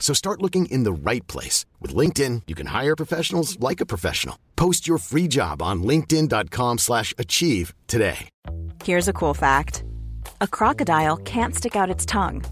So start looking in the right place. With LinkedIn, you can hire professionals like a professional. Post your free job on linkedin.com slash achieve today. Here's a cool fact. A crocodile can't stick out its tongue.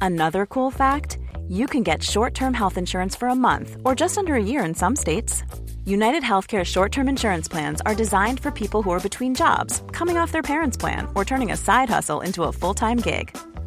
Another cool fact, you can get short-term health insurance for a month or just under a year in some states. United Healthcare short-term insurance plans are designed for people who are between jobs, coming off their parents' plan, or turning a side hustle into a full-time gig.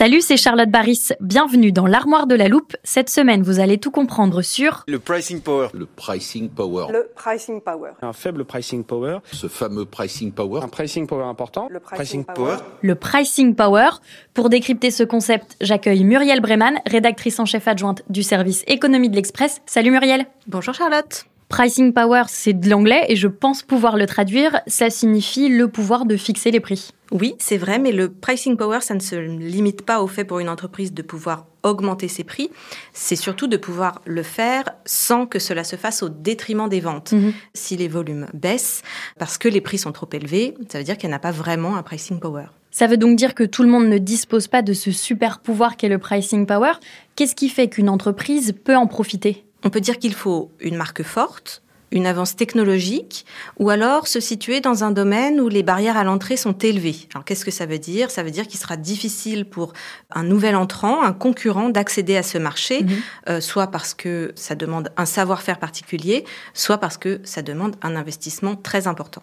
Salut, c'est Charlotte Baris. Bienvenue dans l'armoire de la loupe. Cette semaine, vous allez tout comprendre sur Le pricing power. Le pricing power. Le pricing power. Un faible pricing power. Ce fameux pricing power. Un pricing power important. Le pricing, power. le pricing power. Pour décrypter ce concept, j'accueille Muriel Breman, rédactrice en chef adjointe du service économie de l'Express. Salut Muriel. Bonjour Charlotte. Pricing power, c'est de l'anglais et je pense pouvoir le traduire. Ça signifie le pouvoir de fixer les prix. Oui, c'est vrai, mais le pricing power, ça ne se limite pas au fait pour une entreprise de pouvoir augmenter ses prix, c'est surtout de pouvoir le faire sans que cela se fasse au détriment des ventes. Mhm. Si les volumes baissent parce que les prix sont trop élevés, ça veut dire qu'elle n'a pas vraiment un pricing power. Ça veut donc dire que tout le monde ne dispose pas de ce super pouvoir qu'est le pricing power. Qu'est-ce qui fait qu'une entreprise peut en profiter? On peut dire qu'il faut une marque forte, une avance technologique, ou alors se situer dans un domaine où les barrières à l'entrée sont élevées. Alors qu'est-ce que ça veut dire? Ça veut dire qu'il sera difficile pour un nouvel entrant, un concurrent, d'accéder à ce marché, Mhm. euh, soit parce que ça demande un savoir-faire particulier, soit parce que ça demande un investissement très important.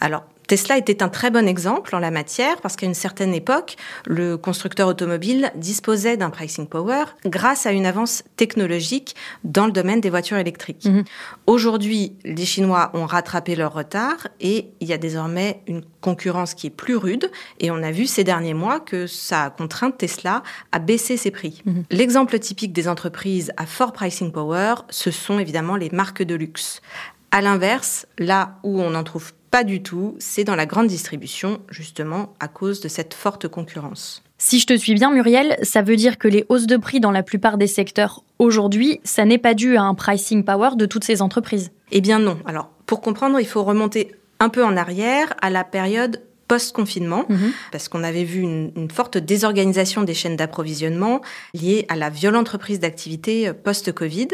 Alors Tesla était un très bon exemple en la matière parce qu'à une certaine époque, le constructeur automobile disposait d'un pricing power grâce à une avance technologique dans le domaine des voitures électriques. Mhm. Aujourd'hui, les Chinois ont rattrapé leur retard et il y a désormais une concurrence qui est plus rude et on a vu ces derniers mois que ça a contraint Tesla à baisser ses prix. Mhm. L'exemple typique des entreprises à fort pricing power, ce sont évidemment les marques de luxe. À l'inverse, là où on n'en trouve pas du tout, c'est dans la grande distribution, justement à cause de cette forte concurrence. Si je te suis bien, Muriel, ça veut dire que les hausses de prix dans la plupart des secteurs aujourd'hui, ça n'est pas dû à un pricing power de toutes ces entreprises. Eh bien non. Alors, pour comprendre, il faut remonter un peu en arrière à la période post-confinement, Mhm. parce qu'on avait vu une, une forte désorganisation des chaînes d'approvisionnement liée à la violente reprise d'activité euh, post-Covid.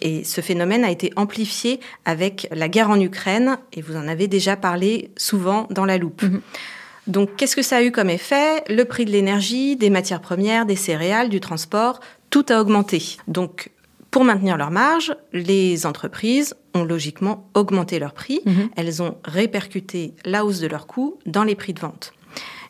Et ce phénomène a été amplifié avec la guerre en Ukraine, et vous en avez déjà parlé souvent dans la loupe. Mhm. Donc, qu'est-ce que ça a eu comme effet? Le prix de l'énergie, des matières premières, des céréales, du transport, tout a augmenté. Donc, pour maintenir leur marge, les entreprises ont logiquement augmenté leurs prix. Mhm. Elles ont répercuté la hausse de leurs coûts dans les prix de vente.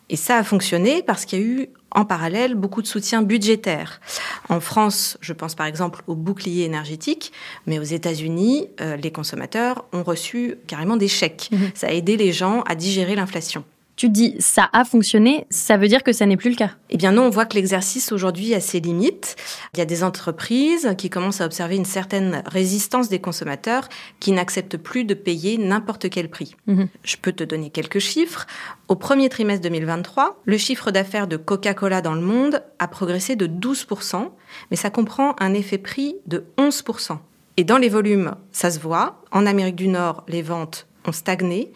Et ça a fonctionné parce qu'il y a eu en parallèle beaucoup de soutien budgétaire. En France, je pense par exemple au bouclier énergétique, mais aux États-Unis, euh, les consommateurs ont reçu carrément des chèques. Mhm. Ça a aidé les gens à digérer l'inflation. Tu dis ça a fonctionné, ça veut dire que ça n'est plus le cas. Eh bien non, on voit que l'exercice aujourd'hui a ses limites. Il y a des entreprises qui commencent à observer une certaine résistance des consommateurs qui n'acceptent plus de payer n'importe quel prix. Mhm. Je peux te donner quelques chiffres. Au premier trimestre 2023, le chiffre d'affaires de Coca-Cola dans le monde a progressé de 12%, mais ça comprend un effet prix de 11%. Et dans les volumes, ça se voit. En Amérique du Nord, les ventes ont stagné.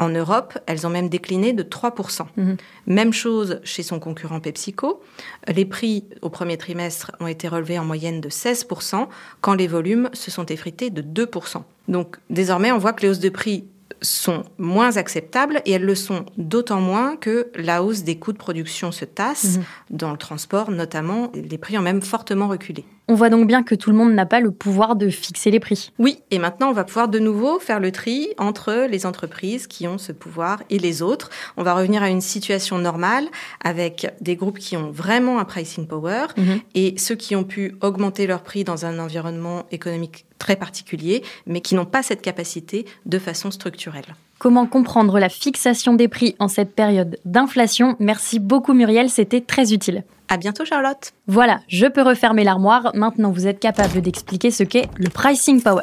En Europe, elles ont même décliné de 3%. Mhm. Même chose chez son concurrent PepsiCo. Les prix au premier trimestre ont été relevés en moyenne de 16%, quand les volumes se sont effrités de 2%. Donc désormais, on voit que les hausses de prix sont moins acceptables et elles le sont d'autant moins que la hausse des coûts de production se tasse. Mhm. Dans le transport, notamment, les prix ont même fortement reculé. On voit donc bien que tout le monde n'a pas le pouvoir de fixer les prix. Oui, et maintenant on va pouvoir de nouveau faire le tri entre les entreprises qui ont ce pouvoir et les autres. On va revenir à une situation normale avec des groupes qui ont vraiment un pricing power Mhm. et ceux qui ont pu augmenter leur prix dans un environnement économique très particulier, mais qui n'ont pas cette capacité de façon structurelle. Comment comprendre la fixation des prix en cette période d'inflation? Merci beaucoup Muriel, c'était très utile. À bientôt Charlotte. Voilà, je peux refermer l'armoire. Maintenant, vous êtes capable d'expliquer ce qu'est le pricing power.